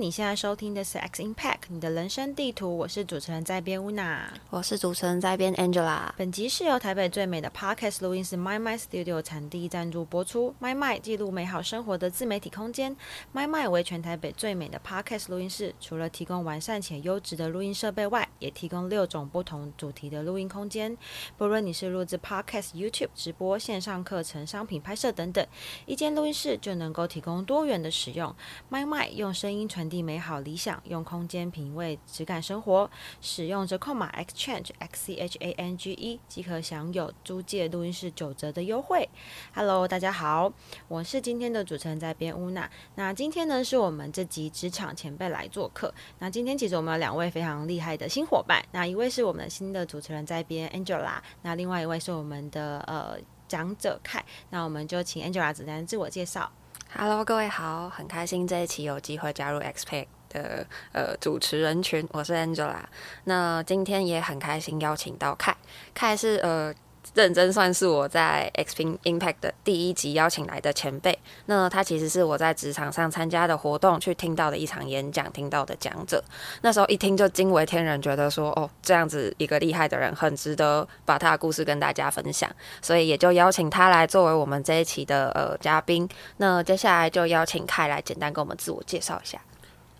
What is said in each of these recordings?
你现在收听的是 X Impact，你的人生地图。我是主持人在编乌娜，我是主持人在编 Angela。本集是由台北最美的 Podcast 录音室 My My Studio 产地赞助播出。My My 记录美好生活的自媒体空间。My My 为全台北最美的 Podcast 录音室，除了提供完善且优质的录音设备外，也提供六种不同主题的录音空间。不论你是录制 Podcast、YouTube 直播、线上课程、商品拍摄等等，一间录音室就能够提供多元的使用。My My 用声音传递美好理想，用空间品味质感生活。使用折扣码 exchange X C H A N G E 即可享有租借录音室九折的优惠。Hello，大家好，我是今天的主持人在编乌娜。那今天呢，是我们这集职场前辈来做客。那今天其实我们有两位非常厉害的新伙伴。那一位是我们新的主持人在编 Angela，那另外一位是我们的呃讲者凯。那我们就请 Angela 简单自我介绍。Hello，各位好，很开心这一期有机会加入 XPack 的呃主持人群，我是 Angela。那今天也很开心邀请到凯，凯是呃。认真算是我在 X Ping Impact 的第一集邀请来的前辈。那他其实是我在职场上参加的活动去听到的一场演讲，听到的讲者。那时候一听就惊为天人，觉得说哦，这样子一个厉害的人，很值得把他的故事跟大家分享。所以也就邀请他来作为我们这一期的呃嘉宾。那接下来就邀请凯来简单跟我们自我介绍一下。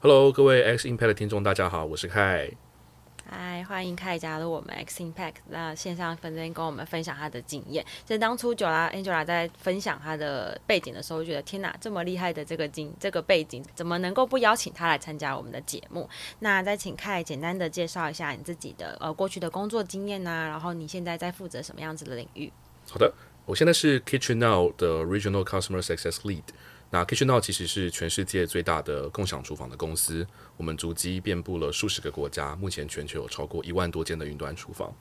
Hello，各位 X Impact 的听众，大家好，我是凯。嗨，欢迎凯加入我们 X Impact。那线上分别跟我们分享他的经验。其实当初九拉 Angela 在分享他的背景的时候，就觉得天哪，这么厉害的这个经这个背景，怎么能够不邀请他来参加我们的节目？那再请凯简单的介绍一下你自己的呃过去的工作经验呐、然后你现在在负责什么样子的领域？好的，我现在是 Kitchen Now 的 Regional Customer Success Lead。那 Kitchen Now 其实是全世界最大的共享厨房的公司，我们足迹遍布了数十个国家，目前全球有超过一万多间的云端厨房。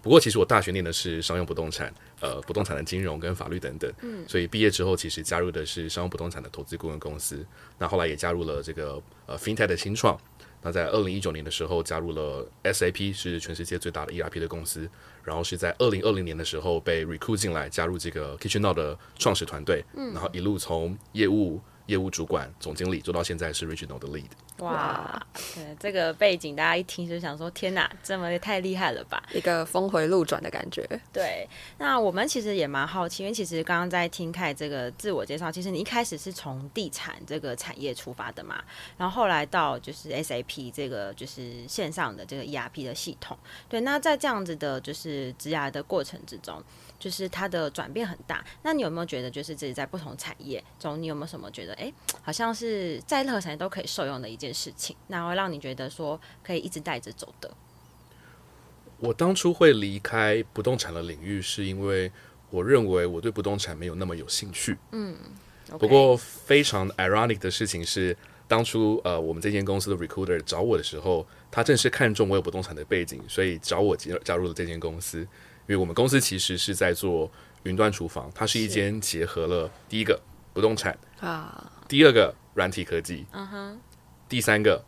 不过，其实我大学念的是商用不动产，呃，不动产的金融跟法律等等，嗯，所以毕业之后其实加入的是商用不动产的投资顾问公司。那后来也加入了这个呃 FinTech 的新创。那在二零一九年的时候加入了 SAP，是全世界最大的 ERP 的公司。然后是在二零二零年的时候被 recruit 进来，加入这个 Kitchen Now 的创始团队。嗯，然后一路从业务。业务主管、总经理做到现在是 Regional 的 Lead。哇，对，这个背景大家一听就想说：天哪，这么也太厉害了吧！一个峰回路转的感觉。对，那我们其实也蛮好奇，因为其实刚刚在听凯这个自我介绍，其实你一开始是从地产这个产业出发的嘛，然后后来到就是 SAP 这个就是线上的这个 ERP 的系统。对，那在这样子的就是职涯的过程之中。就是它的转变很大，那你有没有觉得，就是自己在不同产业中，你有没有什么觉得，哎，好像是在任何产业都可以受用的一件事情，那会让你觉得说可以一直带着走的？我当初会离开不动产的领域，是因为我认为我对不动产没有那么有兴趣。嗯，okay. 不过非常 ironic 的事情是，当初呃我们这间公司的 recruiter 找我的时候，他正是看中我有不动产的背景，所以找我加加入了这间公司。因为我们公司其实是在做云端厨房，它是一间结合了第一个不动产啊，第二个软体科技，嗯哼，第三个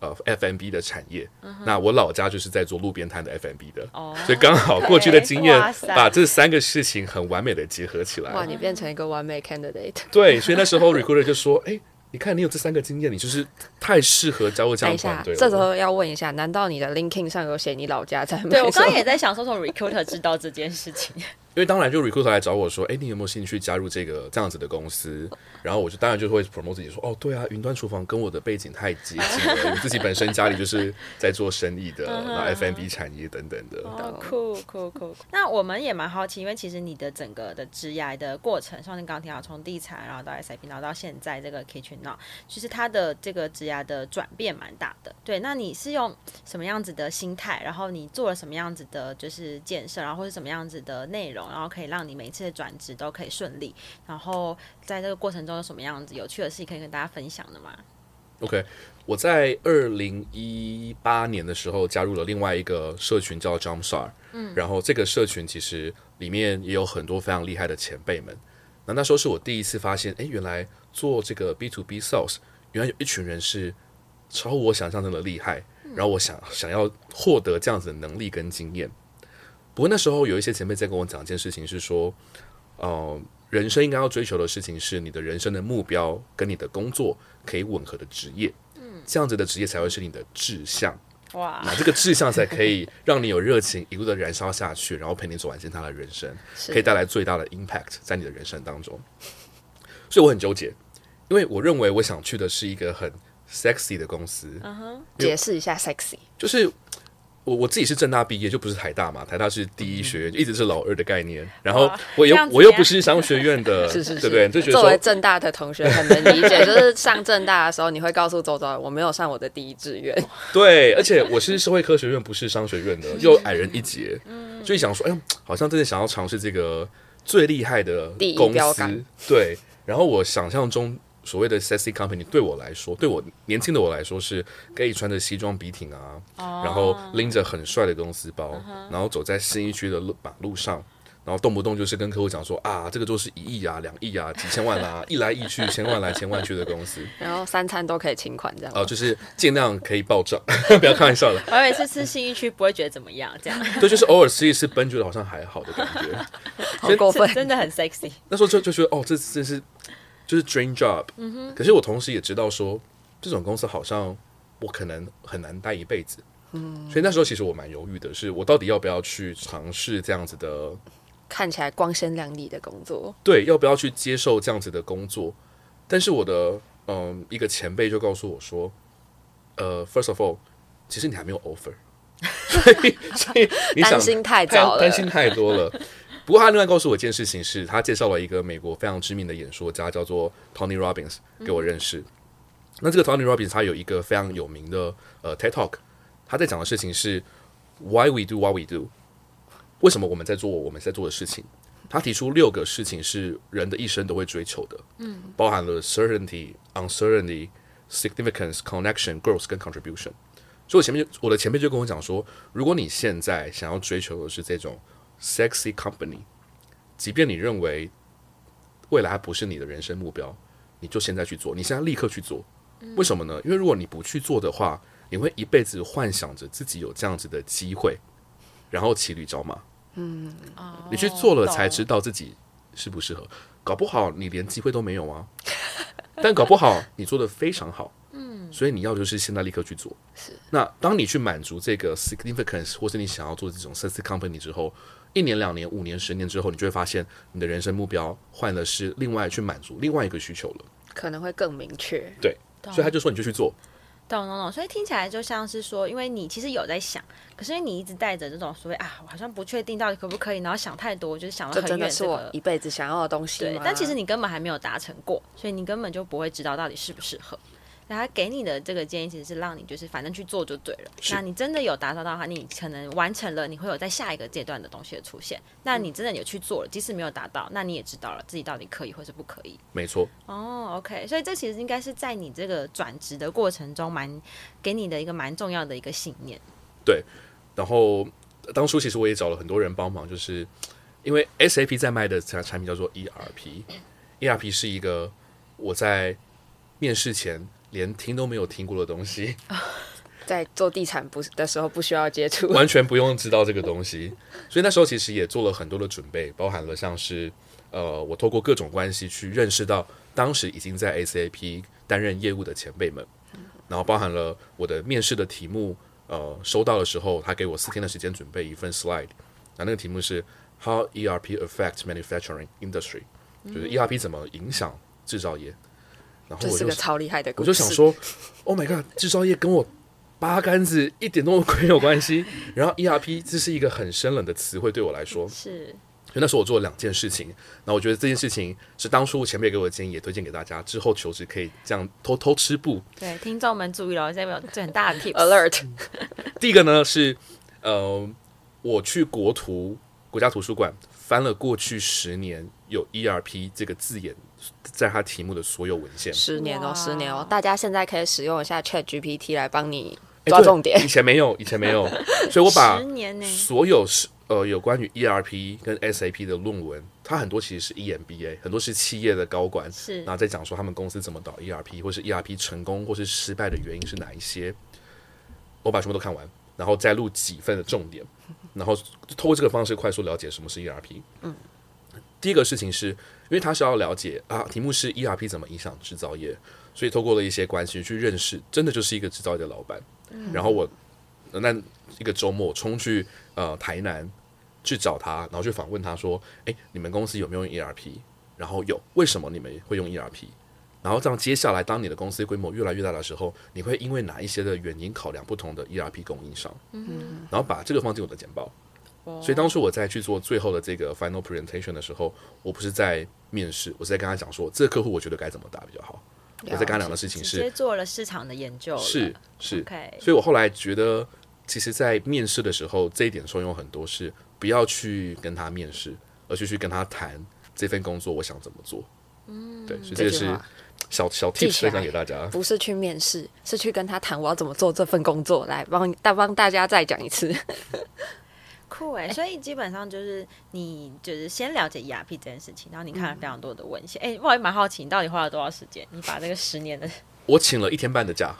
呃，FMB 的产业。那我老家就是在做路边摊的 FMB 的，哦，所以刚好过去的经验把这三个事情很完美的结合起来。哇，你变成一个完美 candidate。对，所以那时候 recruiter 就说，哎。你看，你有这三个经验，你就是太适合加入这样团队。这时候要问一下，难道你的 LinkedIn 上有写你老家在吗？对，我刚刚也在想说，从 recruiter 知道这件事情。因为当然，就 recruiter 来找我说：“哎，你有没有兴趣加入这个这样子的公司？”然后我就当然就会 promote 自己说：“哦，对啊，云端厨房跟我的背景太接近了，我自己本身家里就是在做生意的，然后 F&B 产业等等的。”哦，酷酷酷！那我们也蛮好奇，因为其实你的整个的职涯的过程，像你刚刚提到从地产，然后到 SAP，然后到现在这个 Kitchen Now，其实它的这个职涯的转变蛮大的。对，那你是用什么样子的心态？然后你做了什么样子的，就是建设，然后或者什么样子的内容？然后可以让你每一次的转职都可以顺利，然后在这个过程中有什么样子有趣的事情可以跟大家分享的吗？OK，我在二零一八年的时候加入了另外一个社群叫 Jumpstart，嗯，然后这个社群其实里面也有很多非常厉害的前辈们。那那时候是我第一次发现，哎，原来做这个 B to B Sales，原来有一群人是超乎我想象中的厉害，然后我想想要获得这样子的能力跟经验。不过那时候有一些前辈在跟我讲一件事情，是说，呃，人生应该要追求的事情是你的人生的目标跟你的工作可以吻合的职业。嗯这样子的职业才会是你的志向。哇，那这个志向才可以让你有热情一路的燃烧下去，然后陪你走完其他的人生，可以带来最大的 impact 在你的人生当中。所以我很纠结，因为我认为我想去的是一个很 sexy 的公司。嗯哼，解释一下 sexy，就是。我我自己是政大毕业，就不是台大嘛。台大是第一学院，就一直是老二的概念。然后我又我又不是商学院的，是是是，对不对？就觉得作为政大的同学很能理解，就是上政大的时候，你会告诉周周，我没有上我的第一志愿。对，而且我是社会科学院，不是商学院的，又矮人一截，所以想说，哎呦，好像真的想要尝试这个最厉害的公司。对，然后我想象中。所谓的 sexy company 对我来说，对我年轻的我来说是可以穿着西装笔挺啊，oh. 然后拎着很帅的公司包，uh huh. 然后走在新一区的路马路上，然后动不动就是跟客户讲说啊，这个就是一亿啊、两亿啊、几千万啊，一来一去，千万来千万去的公司，然后三餐都可以请款这样，哦、呃，就是尽量可以报账，不要开玩笑了。我每次吃新一区不会觉得怎么样，这样对，就是偶尔吃一次奔觉得好像还好的感觉，好过分，真的很 sexy。那时候就就觉得哦，这这是。就是 dream job，嗯哼，可是我同时也知道说，这种公司好像我可能很难待一辈子，嗯，所以那时候其实我蛮犹豫的，是我到底要不要去尝试这样子的看起来光鲜亮丽的工作，对，要不要去接受这样子的工作？但是我的嗯一个前辈就告诉我说，呃，first of all，其实你还没有 offer，所以所以你想担心太早了，担心太多了。不过他另外告诉我一件事情是，他介绍了一个美国非常知名的演说家，叫做 Tony Robbins，给我认识。嗯、那这个 Tony Robbins 他有一个非常有名的呃 TED Talk，他在讲的事情是 Why we do what we do？为什么我们在做我们在做的事情？他提出六个事情是人的一生都会追求的，嗯，包含了 certainty、uncertainty、significance、connection、growth 跟 contribution。所以我前面就我的前辈就跟我讲说，如果你现在想要追求的是这种。Sexy company，即便你认为未来还不是你的人生目标，你就现在去做，你现在立刻去做。为什么呢？因为如果你不去做的话，你会一辈子幻想着自己有这样子的机会，然后骑驴找马。嗯，你去做了才知道自己适不适合，搞不好你连机会都没有啊。但搞不好你做的非常好。所以你要就是现在立刻去做。是。那当你去满足这个 significance，或是你想要做这种 sexy company 之后，一年、两年、五年、十年之后，你就会发现你的人生目标换的是另外去满足另外一个需求了，可能会更明确。对，所以他就说你就去做。懂懂懂。所以听起来就像是说，因为你其实有在想，可是因为你一直带着这种所谓啊，我好像不确定到底可不可以，然后想太多，就是想了很远，这个是我一辈子想要的东西。对，但其实你根本还没有达成过，所以你根本就不会知道到底适不适合。那他给你的这个建议，其实是让你就是反正去做就对了。那你真的有达到的话，你可能完成了，你会有在下一个阶段的东西的出现。那你真的有去做了，即使没有达到，那你也知道了自己到底可以或是不可以。没错。哦，OK，所以这其实应该是在你这个转职的过程中，蛮给你的一个蛮重要的一个信念。对。然后当初其实我也找了很多人帮忙，就是因为 SAP 在卖的产产品叫做 ERP，ERP 是一个我在面试前。连听都没有听过的东西，在做地产不的时候不需要接触，完全不用知道这个东西。所以那时候其实也做了很多的准备，包含了像是呃，我透过各种关系去认识到当时已经在 SAP 担任业务的前辈们，然后包含了我的面试的题目，呃，收到的时候他给我四天的时间准备一份 slide，那那个题目是 How ERP affects manufacturing industry，就是 ERP 怎么影响制造业。然后我就，这是个超厉害的故事，我就想说，Oh my god，制造业跟我八竿子一点都没有关系。然后 ERP 这是一个很生冷的词汇对我来说，是。所以那时候我做了两件事情，那我觉得这件事情是当初前辈给我的建议，也推荐给大家。之后求职可以这样偷偷吃布。对，听众们注意了，这边有这很大的 tip alert。第一个呢是，呃，我去国图国家图书馆翻了过去十年有 ERP 这个字眼。在他题目的所有文献，十年哦，十年哦，大家现在可以使用一下 Chat GPT 来帮你抓重点。以前没有，以前没有，所以我把所有是呃有关于 ERP 跟 SAP 的论文，它很多其实是 EMBA，很多是企业的高管是，然后再讲说他们公司怎么导 ERP，或是 ERP 成功或是失败的原因是哪一些，我把全部都看完，然后再录几份的重点，然后通过这个方式快速了解什么是 ERP。嗯，第一个事情是。因为他是要了解啊，题目是 ERP 怎么影响制造业，所以透过了一些关系去认识，真的就是一个制造业的老板。嗯、然后我那一个周末冲去呃台南去找他，然后去访问他说：“哎，你们公司有没有用 ERP？然后有，为什么你们会用 ERP？然后这样接下来，当你的公司规模越来越大的时候，你会因为哪一些的原因考量不同的 ERP 供应商？嗯，然后把这个放进我的简报。”所以当初我在去做最后的这个 final presentation 的时候，我不是在面试，我是在跟他讲说，这个客户我觉得该怎么打比较好。我在跟他讲的事情是，直接做了市场的研究，是是。Okay. 所以我后来觉得，其实，在面试的时候，这一点受用很多，是不要去跟他面试，而是去跟他谈这份工作我想怎么做。嗯，对，所以这个是小小 tips 分享给大家，不是去面试，是去跟他谈我要怎么做这份工作，来帮大帮大家再讲一次。酷哎，所以基本上就是你就是先了解 ERP 这件事情，然后你看了非常多的文献。哎、嗯，我也蛮好奇，你到底花了多少时间？你把这个十年的，我请了一天半的假，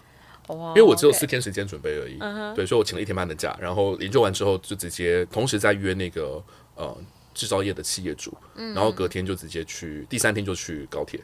哦、因为我只有四天时间准备而已。嗯、对，所以我请了一天半的假，然后研究完之后就直接同时在约那个呃制造业的企业主，嗯、然后隔天就直接去，第三天就去高铁，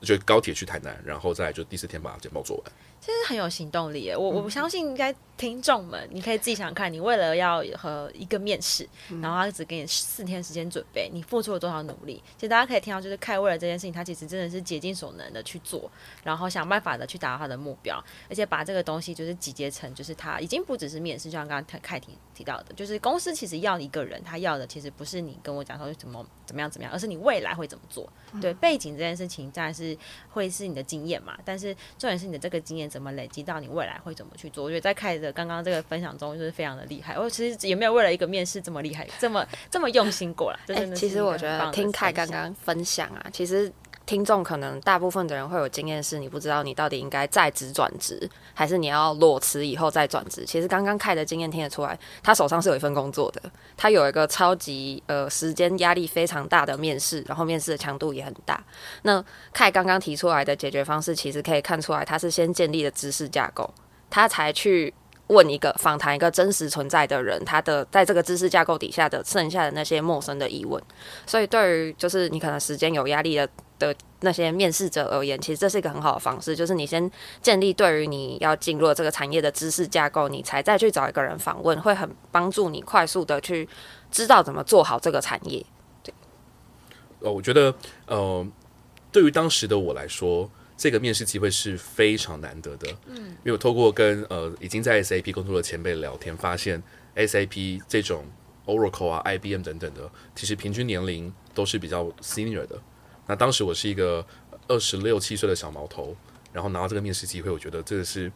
就高铁去台南，然后再就第四天把简报做完。其实很有行动力耶，我我不相信应该。听众们，你可以自己想想看，你为了要和一个面试，然后他只给你四天时间准备，你付出了多少努力？其实大家可以听到，就是凯为了这件事情，他其实真的是竭尽所能的去做，然后想办法的去达到他的目标，而且把这个东西就是集结成，就是他已经不只是面试，就像刚刚凯提提到的，就是公司其实要一个人，他要的其实不是你跟我讲说怎么怎么样怎么样，而是你未来会怎么做。对，背景这件事情当然是会是你的经验嘛，但是重点是你的这个经验怎么累积到你未来会怎么去做。我觉得在凯的刚刚这个分享。中就是非常的厉害，我其实也没有为了一个面试这么厉害，这么这么用心过来。哎、欸，其实我觉得听凯刚刚分享啊，其实听众可能大部分的人会有经验，是你不知道你到底应该在职转职，还是你要裸辞以后再转职。其实刚刚凯的经验听得出来，他手上是有一份工作的，他有一个超级呃时间压力非常大的面试，然后面试的强度也很大。那凯刚刚提出来的解决方式，其实可以看出来，他是先建立了知识架构，他才去。问一个访谈一个真实存在的人，他的在这个知识架构底下的剩下的那些陌生的疑问，所以对于就是你可能时间有压力的的那些面试者而言，其实这是一个很好的方式，就是你先建立对于你要进入这个产业的知识架构，你才再去找一个人访问，会很帮助你快速的去知道怎么做好这个产业。对，呃，我觉得呃，对于当时的我来说。这个面试机会是非常难得的，嗯，因为我透过跟呃已经在 SAP 工作的前辈聊天，发现 SAP 这种 Oracle 啊、IBM 等等的，其实平均年龄都是比较 senior 的。那当时我是一个二十六七岁的小毛头，然后拿到这个面试机会，我觉得这个是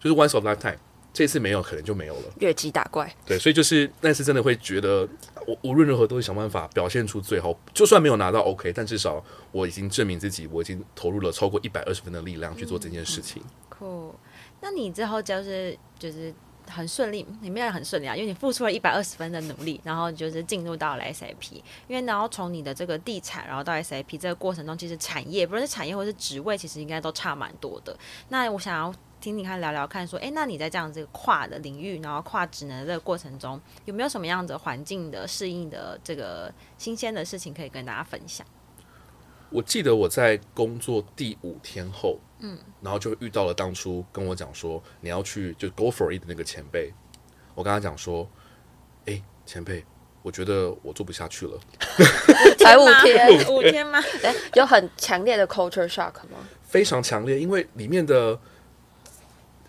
就是 once of lifetime。这次没有，可能就没有了。越级打怪，对，所以就是那次真的会觉得，我无论如何都会想办法表现出最好。就算没有拿到 OK，但至少我已经证明自己，我已经投入了超过一百二十分的力量去做这件事情。酷、嗯，那你之后就是就是很顺利，你没有很顺利啊，因为你付出了一百二十分的努力，然后就是进入到了 SAP。因为然后从你的这个地产，然后到 SAP 这个过程中，其实产业不论是产业或是职位，其实应该都差蛮多的。那我想要。听听看，聊聊看，说，哎，那你在这样子跨的领域，然后跨职能的这个过程中，有没有什么样子环境的适应的这个新鲜的事情可以跟大家分享？我记得我在工作第五天后，嗯，然后就遇到了当初跟我讲说你要去就 go for it 的那个前辈，我跟他讲说，哎，前辈，我觉得我做不下去了，才五天，五天吗？哎，有很强烈的 culture shock 吗？非常强烈，因为里面的。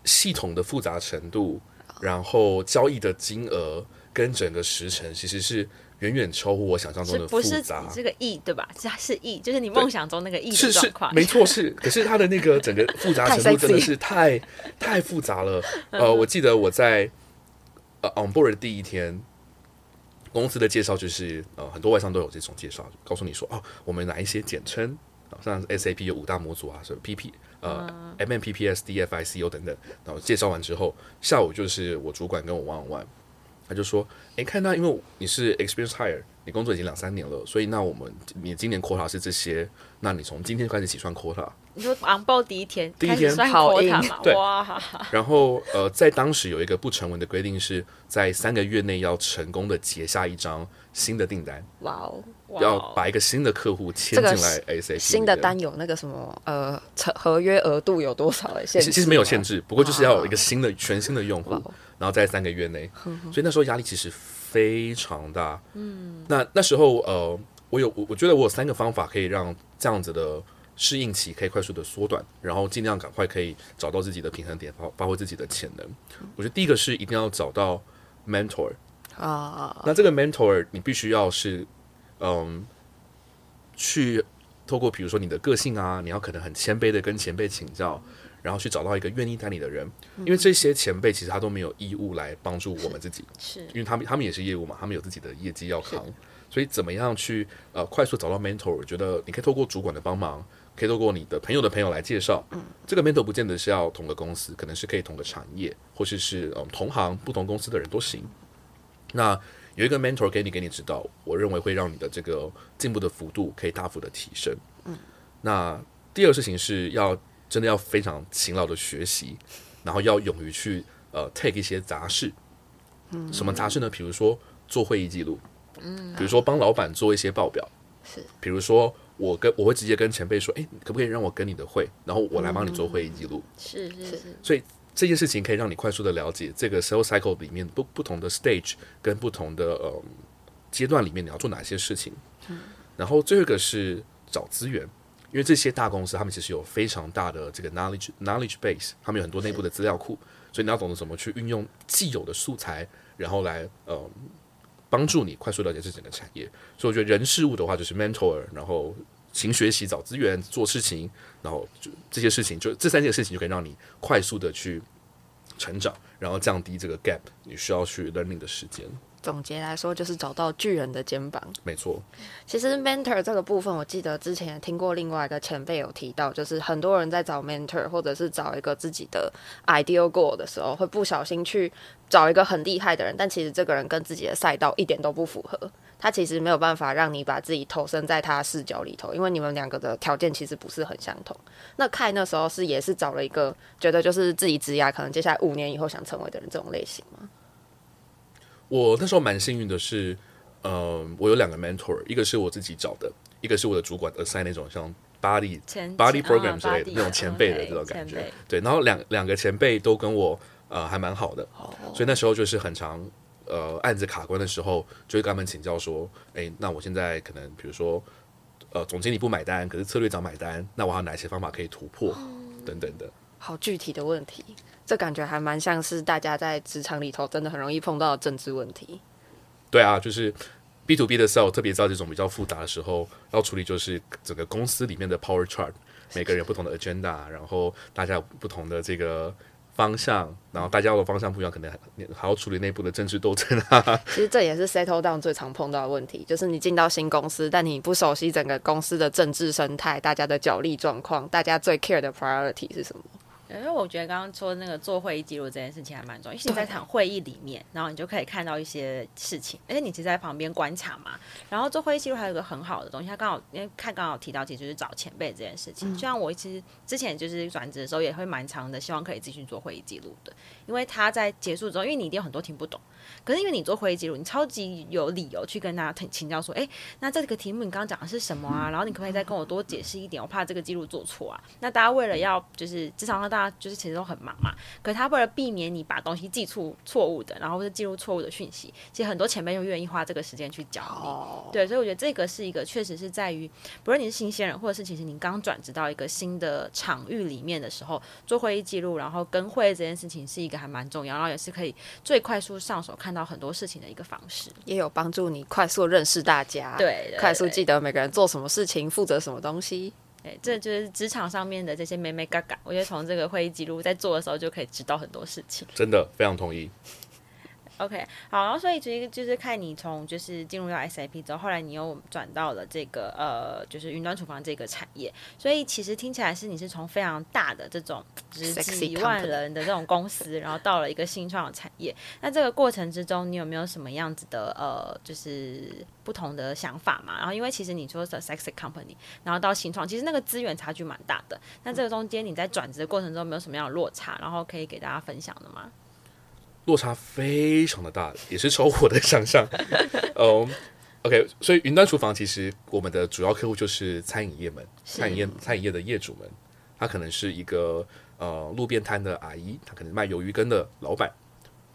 系统的复杂程度，然后交易的金额跟整个时程，其实是远远超乎我想象中的复杂。不是这个意对吧？是是意，就是你梦想中那个意的状况。没错，是。可是它的那个整个复杂程度真的是 太太复杂了。呃，我记得我在呃 on board 的第一天，公司的介绍就是呃很多外商都有这种介绍，告诉你说哦，我们哪一些简称，像 SAP 有五大模组啊，什么 PP。呃、uh,，MMPPS、DFICO 等等，然后介绍完之后，下午就是我主管跟我 one on one，他就说：“哎，看到因为你是 experience hire，你工作已经两三年了，所以那我们你今年 quota 是这些，那你从今天开始起算 quota。你说昂报第一天，第一天算 quota 嘛？对。哇然后呃，在当时有一个不成文的规定，是在三个月内要成功的结下一张新的订单。哇哦！要把一个新的客户签进来 ASAP。新的单有那个什么呃，合约额度有多少的限制？其实没有限制，不过就是要有一个新的全新的用户，然后在三个月内。所以那时候压力其实非常大。嗯。那那时候呃，我有我我觉得我有三个方法可以让这样子的适应期可以快速的缩短，然后尽量赶快可以找到自己的平衡点，发发挥自己的潜能。我觉得第一个是一定要找到 mentor 啊。那这个 mentor 你必须要是。嗯，去透过比如说你的个性啊，你要可能很谦卑的跟前辈请教，然后去找到一个愿意带你的人，因为这些前辈其实他都没有义务来帮助我们自己，是。因为他们他们也是业务嘛，他们有自己的业绩要扛，所以怎么样去呃快速找到 mentor？我觉得你可以透过主管的帮忙，可以透过你的朋友的朋友来介绍，嗯，这个 mentor 不见得是要同个公司，可能是可以同个产业，或者是是嗯同行不同公司的人都行，那。有一个 mentor 给你给你指导，我认为会让你的这个进步的幅度可以大幅的提升。嗯，那第二个事情是要真的要非常勤劳的学习，然后要勇于去呃 take 一些杂事。嗯，什么杂事呢？比如说做会议记录，嗯，比如说帮老板做一些报表，是，比如说我跟我会直接跟前辈说，哎，可不可以让我跟你的会，然后我来帮你做会议记录？是是是，所以。这件事情可以让你快速的了解这个 sales cycle 里面不不同的 stage 跟不同的呃阶段里面你要做哪些事情。嗯。然后最后一个是找资源，因为这些大公司他们其实有非常大的这个 knowledge knowledge base，他们有很多内部的资料库，所以你要懂得怎么去运用既有的素材，然后来呃帮助你快速了解这整个产业。所以我觉得人事物的话就是 mentor，然后。勤学习、找资源、做事情，然后就这些事情，就这三件事情就可以让你快速的去成长，然后降低这个 gap，你需要去 learning 的时间。总结来说，就是找到巨人的肩膀。没错。其实 mentor 这个部分，我记得之前听过另外一个前辈有提到，就是很多人在找 mentor 或者是找一个自己的 ideal goal 的时候，会不小心去找一个很厉害的人，但其实这个人跟自己的赛道一点都不符合。他其实没有办法让你把自己投身在他的视角里头，因为你们两个的条件其实不是很相同。那 Kai 那时候是也是找了一个觉得就是自己职涯可能接下来五年以后想成为的人这种类型吗？我那时候蛮幸运的是，嗯、呃，我有两个 mentor，一个是我自己找的，一个是我的主管 assign 那种像 body body program 之类的那种前辈的这种感觉。对，然后两两个前辈都跟我呃还蛮好的，所以那时候就是很常。呃，案子卡关的时候，就会跟他们请教说：“哎，那我现在可能，比如说，呃，总经理不买单，可是策略长买单，那我还有哪些方法可以突破？等等的。”好具体的问题，这感觉还蛮像是大家在职场里头真的很容易碰到的政治问题。对啊，就是 B to B 的 sell，特别在这种比较复杂的时候，要处理就是整个公司里面的 power chart，每个人有不同的 agenda，然后大家有不同的这个。方向，然后大家的方向不一样，可能还要处理内部的政治斗争啊。其实这也是 settle down 最常碰到的问题，就是你进到新公司，但你不熟悉整个公司的政治生态，大家的角力状况，大家最 care 的 priority 是什么？因为我觉得刚刚说那个做会议记录这件事情还蛮重要，因为你在场会议里面，然后你就可以看到一些事情，而且你其实在旁边观察嘛。然后做会议记录还有一个很好的东西，他刚好因为看刚好提到，其实就是找前辈这件事情。就像我其实之前就是转职的时候，也会蛮长的，希望可以继续做会议记录的，因为他在结束之后，因为你一定有很多听不懂。可是因为你做会议记录，你超级有理由去跟大家请教说，哎，那这个题目你刚刚讲的是什么啊？然后你可不可以再跟我多解释一点？我怕这个记录做错啊。那大家为了要就是至少让大家就是其实都很忙嘛。可是他为了避免你把东西记错错误的，然后或者记录错误的讯息，其实很多前辈又愿意花这个时间去教你。Oh. 对，所以我觉得这个是一个确实是在于，不论你是新鲜人，或者是其实你刚转职到一个新的场域里面的时候，做会议记录，然后跟会这件事情是一个还蛮重要，然后也是可以最快速上手看。到很多事情的一个方式，也有帮助你快速认识大家，对，对，对，快速记得每个人做什么事情，负责什么东西。对，这就是职场上面的这些美美嘎嘎。我觉得从这个会议记录在做的时候就可以知道很多事情。真的非常同意。OK，好，然后所以其实就是看你从就是进入到 SAP 之后，后来你又转到了这个呃，就是云端厨房这个产业。所以其实听起来是你是从非常大的这种。就是几万人的这种公司，然后到了一个新创的产业。那这个过程之中，你有没有什么样子的呃，就是不同的想法嘛？然后因为其实你说的 sexy company，然后到新创，其实那个资源差距蛮大的。那这个中间你在转职的过程中，有没有什么样的落差？然后可以给大家分享的吗？落差非常的大，也是超乎我的想象。嗯、um,，OK，所以云端厨房其实我们的主要客户就是餐饮业们，餐饮业餐饮业的业主们，他可能是一个呃路边摊的阿姨，他可能卖鱿鱼羹的老板，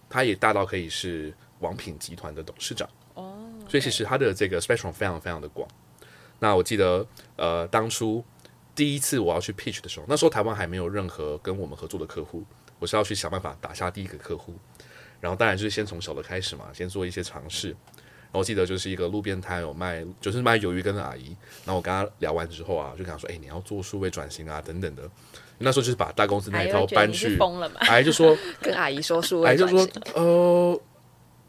他也大到可以是王品集团的董事长哦。Oh. 所以其实他的这个 spectrum 非常非常的广。那我记得呃当初第一次我要去 pitch 的时候，那时候台湾还没有任何跟我们合作的客户。我是要去想办法打下第一个客户，然后当然就是先从小的开始嘛，先做一些尝试。然后我记得就是一个路边摊有卖，就是卖鱿鱼羹的阿姨。然后我跟她聊完之后啊，就跟她说：“哎，你要做数位转型啊，等等的。”那时候就是把大公司那一套搬去，阿姨就说：“跟阿姨说数位转型。”阿姨就说：“呃，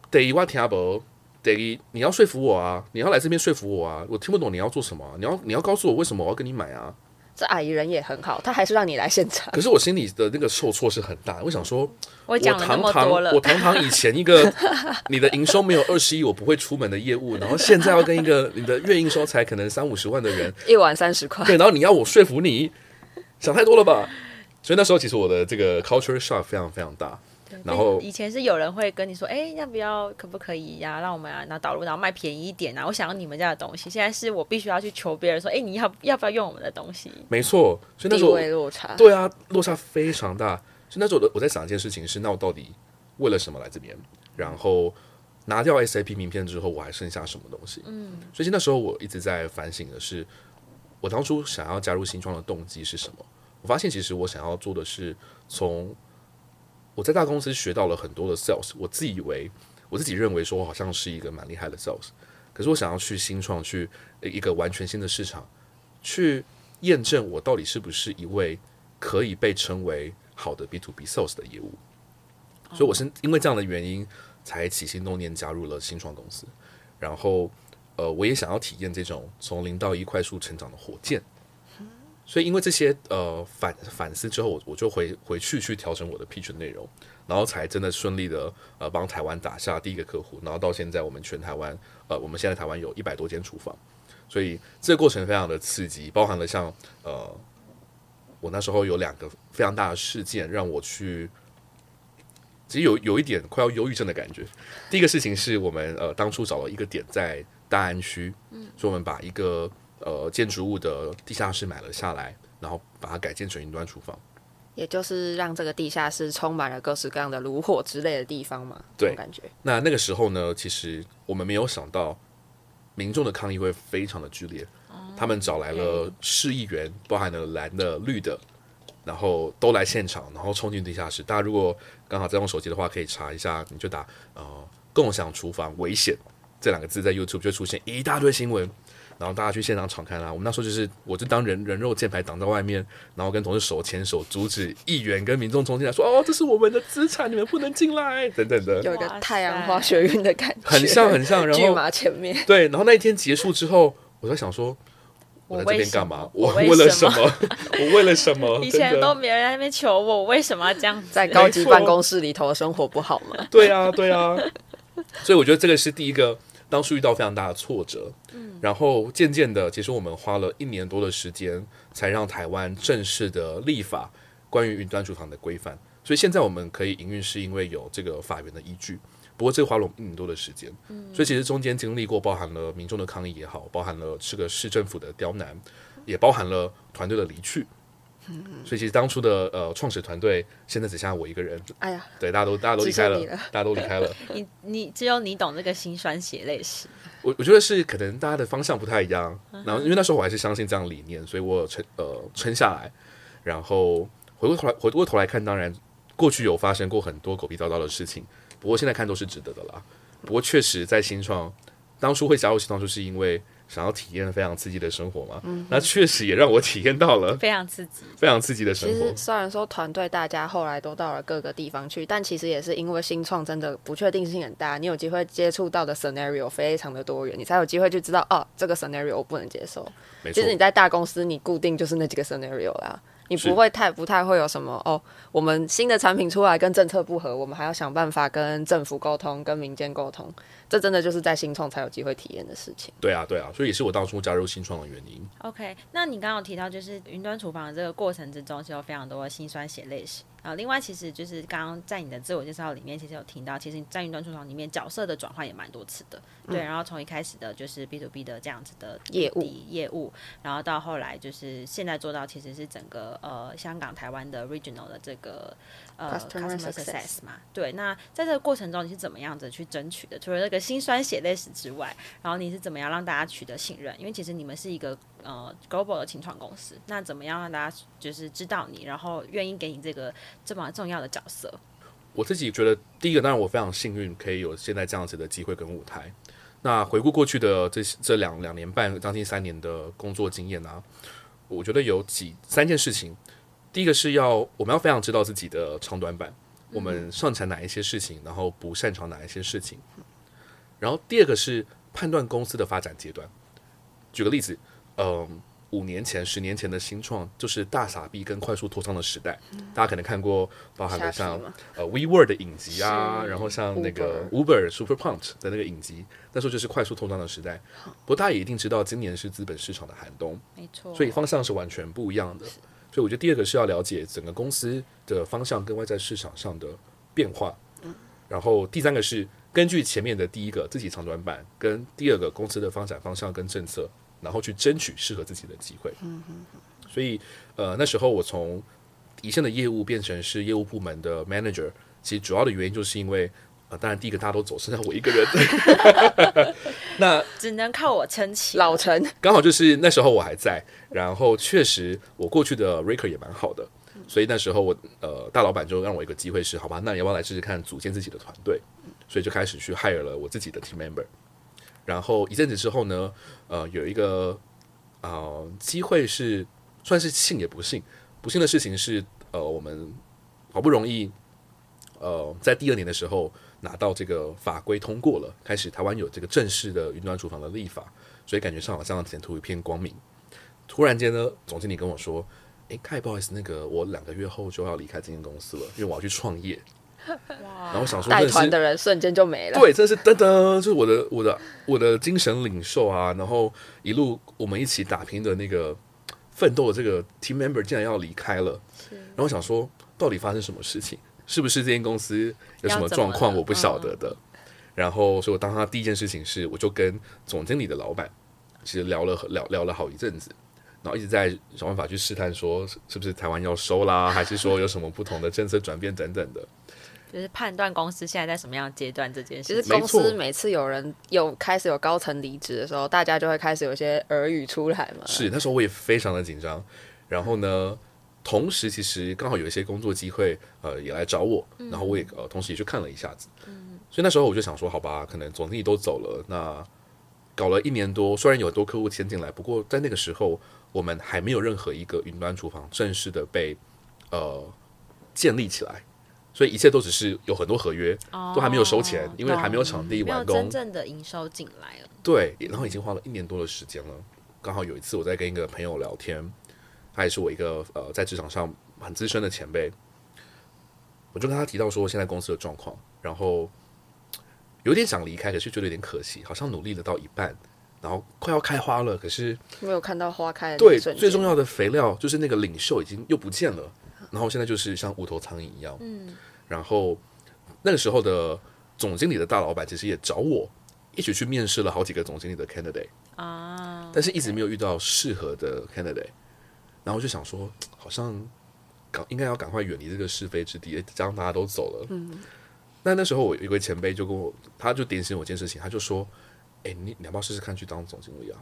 得我听不，得你要说服我啊，你要来这边说服我啊，我听不懂你要做什么，你要你要告诉我为什么我要跟你买啊。”这阿姨人也很好，她还是让你来现场。可是我心里的那个受挫是很大。我想说，我讲了那么多了，我堂堂以前一个 你的营收没有二十亿，我不会出门的业务，然后现在要跟一个你的月营收才可能三五十万的人，一晚三十块，对，然后你要我说服你，想太多了吧？所以那时候其实我的这个 culture shock 非常非常大。然后以前是有人会跟你说，哎，要不要，可不可以呀、啊？让我们啊拿导入，然后卖便宜一点啊！我想要你们家的东西。现在是我必须要去求别人说，哎，你要要不要用我们的东西？没错，所以那时候落差，对啊，落差非常大。所以那时候我我在想一件事情是，那我到底为了什么来这边？然后拿掉 SAP 名片之后，我还剩下什么东西？嗯，所以那时候我一直在反省的是，我当初想要加入新创的动机是什么？我发现其实我想要做的是从。我在大公司学到了很多的 sales，我自以为我自己认为说我好像是一个蛮厉害的 sales，可是我想要去新创，去一个完全新的市场，去验证我到底是不是一位可以被称为好的 B to B sales 的业务。所以我是因为这样的原因才起心动念加入了新创公司，然后呃，我也想要体验这种从零到一快速成长的火箭。所以，因为这些呃反反思之后，我我就回回去去调整我的 pitch 内容，然后才真的顺利的呃帮台湾打下第一个客户，然后到现在我们全台湾呃我们现在台湾有一百多间厨房，所以这个过程非常的刺激，包含了像呃我那时候有两个非常大的事件让我去，其实有有一点快要忧郁症的感觉。第一个事情是我们呃当初找了一个点在大安区，嗯，所以我们把一个。呃，建筑物的地下室买了下来，然后把它改建成云端厨房，也就是让这个地下室充满了各式各样的炉火之类的地方嘛。对，感觉。那那个时候呢，其实我们没有想到民众的抗议会非常的剧烈，哦、他们找来了市议员，包含了蓝的、绿的，然后都来现场，然后冲进地下室。大家如果刚好在用手机的话，可以查一下，你就打呃“共享厨房危险”这两个字，在 YouTube 就出现一大堆新闻。然后大家去现场敞开啦。我们那时候就是，我就当人人肉箭牌挡在外面，然后跟同事手牵手，阻止议员跟民众冲进来，说：“哦，这是我们的资产，你们不能进来。”等等的，有一个太阳花学运的感觉，很像很像。然后，马前面对，然后那一天结束之后，我在想说，我在这边干嘛？我为了什么？我为了什么？以前都没人在那边求我，我为什么要这样在高级办公室里头的生活不好吗？对啊，对啊。所以我觉得这个是第一个。当初遇到非常大的挫折，嗯，然后渐渐的，其实我们花了一年多的时间，才让台湾正式的立法关于云端厨房的规范。所以现在我们可以营运，是因为有这个法源的依据。不过这个花了我们一年多的时间，嗯，所以其实中间经历过，包含了民众的抗议也好，包含了这个市政府的刁难，也包含了团队的离去。所以其实当初的呃创始团队现在只剩下我一个人。哎呀，对，大家都大家都离开了，了大家都离开了。你你只有你懂这个心酸血泪史。我我觉得是可能大家的方向不太一样。然后因为那时候我还是相信这样理念，所以我撑呃撑下来。然后回过头来回过头来看，当然过去有发生过很多狗屁叨叨的事情，不过现在看都是值得的啦。不过确实在新创当初会加入新创，就是因为。想要体验非常刺激的生活嘛？嗯，那确实也让我体验到了非常刺激、非常刺激的生活。其实虽然说团队大家后来都到了各个地方去，但其实也是因为新创真的不确定性很大，你有机会接触到的 scenario 非常的多元，你才有机会去知道哦，这个 scenario 我不能接受。没错。其实你在大公司，你固定就是那几个 scenario 啦。你不会太不太会有什么哦，我们新的产品出来跟政策不合，我们还要想办法跟政府沟通，跟民间沟通。这真的就是在新创才有机会体验的事情。对啊，对啊，所以也是我当初加入新创的原因。OK，那你刚刚有提到，就是云端厨房的这个过程之中，是有非常多的辛酸血泪史。啊，另外，其实就是刚刚在你的自我介绍里面，其实有听到，其实你在云端厨房里面角色的转换也蛮多次的。对，然后从一开始的就是 B to B 的这样子的业务业务，然后到后来就是现在做到其实是整个呃香港、台湾的 regional 的这个。呃，customer success 嘛，对。那在这个过程中，你是怎么样子去争取的？除了那个心酸血泪史之外，然后你是怎么样让大家取得信任？因为其实你们是一个呃 global 的情创公司，那怎么样让大家就是知道你，然后愿意给你这个这么重要的角色？我自己觉得，第一个当然我非常幸运，可以有现在这样子的机会跟舞台。那回顾过去的这这两两年半，将近三年的工作经验啊，我觉得有几三件事情。第一个是要我们要非常知道自己的长短板，我们擅长哪一些事情，然后不擅长哪一些事情。然后第二个是判断公司的发展阶段。举个例子，嗯、呃，五年前、十年前的新创就是大傻逼跟快速扩张的时代，大家可能看过，包含了像呃 WeWork 的影集啊，然后像那个 Uber Super Punch 的那个影集，那时候就是快速扩张的时代。不过大家也一定知道，今年是资本市场的寒冬，没错，所以方向是完全不一样的。所以我觉得第二个是要了解整个公司的方向跟外在市场上的变化，然后第三个是根据前面的第一个自己长短板跟第二个公司的发展方向跟政策，然后去争取适合自己的机会。所以呃那时候我从一线的业务变成是业务部门的 manager，其实主要的原因就是因为。啊，当然，第一个大家都走，剩下我一个人。那只能靠我撑起。老陈刚好就是那时候我还在，然后确实我过去的 record 也蛮好的，所以那时候我呃大老板就让我一个机会是，好吧，那你要不要来试试看组建自己的团队？所以就开始去 hire 了我自己的 team member。然后一阵子之后呢，呃，有一个呃机会是算是幸也不幸，不幸的事情是，呃，我们好不容易呃在第二年的时候。拿到这个法规通过了，开始台湾有这个正式的云端厨房的立法，所以感觉上好像前途一片光明。突然间呢，总经理跟我说：“诶，凯，不好意思，那个我两个月后就要离开这间公司了，因为我要去创业。”！然后想说，带团的人瞬间就没了。对，这是噔噔，就是我的我的我的精神领袖啊，然后一路我们一起打拼的那个奋斗的这个 team member 竟然要离开了。然后我想说，到底发生什么事情？是不是这间公司有什么状况？我不晓得的。然后，所以我当他第一件事情是，我就跟总经理的老板其实聊了聊聊了好一阵子，然后一直在想办法去试探，说是不是台湾要收啦，还是说有什么不同的政策转变等等的。就是判断公司现在在什么样的阶段这件事。其实公司每次有人有开始有高层离职的时候，大家就会开始有一些耳语出来嘛。是，那时候我也非常的紧张。然后呢？同时，其实刚好有一些工作机会，呃，也来找我，然后我也呃，同时也去看了一下子，嗯，所以那时候我就想说，好吧，可能总经理都走了，那搞了一年多，虽然有很多客户签进来，不过在那个时候，我们还没有任何一个云端厨房正式的被呃建立起来，所以一切都只是有很多合约，哦，都还没有收钱，因为还没有场地完工，真正的营收进来了。对，然后已经花了一年多的时间了。刚好有一次我在跟一个朋友聊天。他也是我一个呃，在职场上很资深的前辈，我就跟他提到说现在公司的状况，然后有点想离开，可是觉得有点可惜，好像努力了到一半，然后快要开花了，可是没有看到花开。对，最重要的肥料就是那个领袖已经又不见了，然后现在就是像无头苍蝇一样。嗯，然后那个时候的总经理的大老板其实也找我一起去面试了好几个总经理的 candidate 啊，但是一直没有遇到适合的 candidate。然后我就想说，好像赶应该要赶快远离这个是非之地，这样大家都走了。嗯，那那时候我有一位前辈就跟我，他就点醒我一件事情，他就说：“哎，你你要不要试试看去当总经理啊？”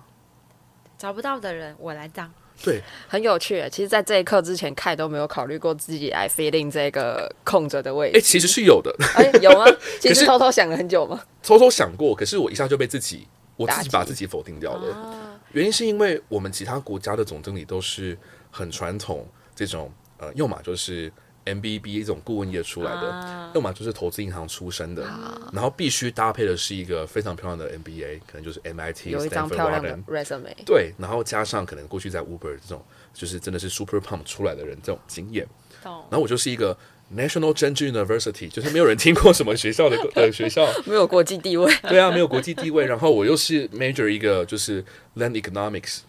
找不到的人，我来当。对，很有趣。其实，在这一刻之前，凯都没有考虑过自己来 fill in 这个空着的位置。哎，其实是有的。哎，有吗？其实偷偷想了很久吗？偷偷想过，可是我一下就被自己，我自己把自己否定掉了。啊原因是因为我们其他国家的总经理都是很传统，这种呃，要么就是 MBB 这种顾问业出来的，啊、要么就是投资银行出身的，啊、然后必须搭配的是一个非常漂亮的 MBA，可能就是 MIT 有一张漂亮的 resume，对，然后加上可能过去在 Uber 这种，就是真的是 super pump 出来的人这种经验，懂。然后我就是一个 National Zhenju University，就是没有人听过什么学校的呃学校，没有国际地位，对啊，没有国际地位，然后我又是 major 一个就是 Land Economics，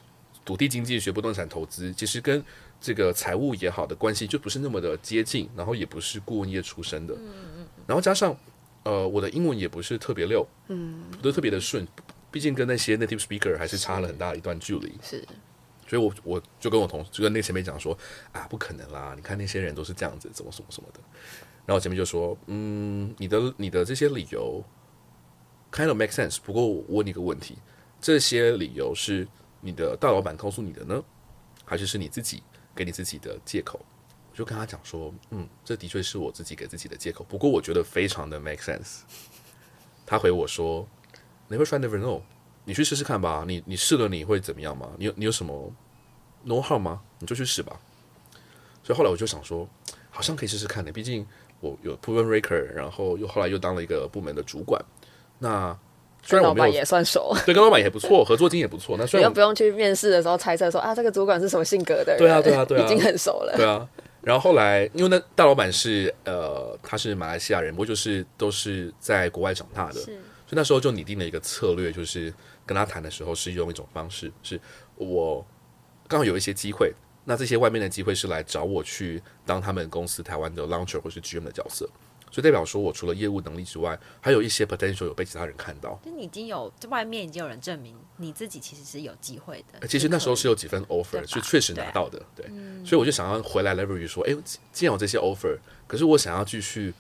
土地经济学、不动产投资，其实跟这个财务也好的关系就不是那么的接近，然后也不是顾问业出身的，嗯然后加上呃我的英文也不是特别溜，嗯，不是特别的顺，毕竟跟那些 native speaker 还是差了很大一段距离，是，所以我我就跟我同就跟那前辈讲说啊不可能啦，你看那些人都是这样子，怎么什么什么的，然后前面就说嗯你的你的这些理由 kind of make sense，不过我问你个问题，这些理由是你的大老板告诉你的呢，还是是你自己？给你自己的借口，我就跟他讲说，嗯，这的确是我自己给自己的借口。不过我觉得非常的 make sense。他回我说，Never try, never know。你去试试看吧。你你试了你会怎么样吗？你有你有什么 know how 吗？你就去试吧。所以后来我就想说，好像可以试试看的。毕竟我有 proven record，然后又后来又当了一个部门的主管。那虽然我老板也算熟，对，跟老板也不错，合作经验也不错。那虽然你又不用去面试的时候猜测说啊，这个主管是什么性格的人？对啊，对啊，对啊，已经很熟了。对啊，然后后来因为那大老板是呃，他是马来西亚人，不过就是都是在国外长大的，所以那时候就拟定了一个策略，就是跟他谈的时候是用一种方式，是我刚好有一些机会，那这些外面的机会是来找我去当他们公司台湾的 launcher 或是 GM 的角色。所以代表说，我除了业务能力之外，还有一些 potential 有被其他人看到。就你已经有，在外面已经有人证明你自己其实是有机会的。其实那时候是有几份 offer 是确实拿到的，对。所以我就想要回来 leverage 说，哎，既然有这些 offer，可是我想要继续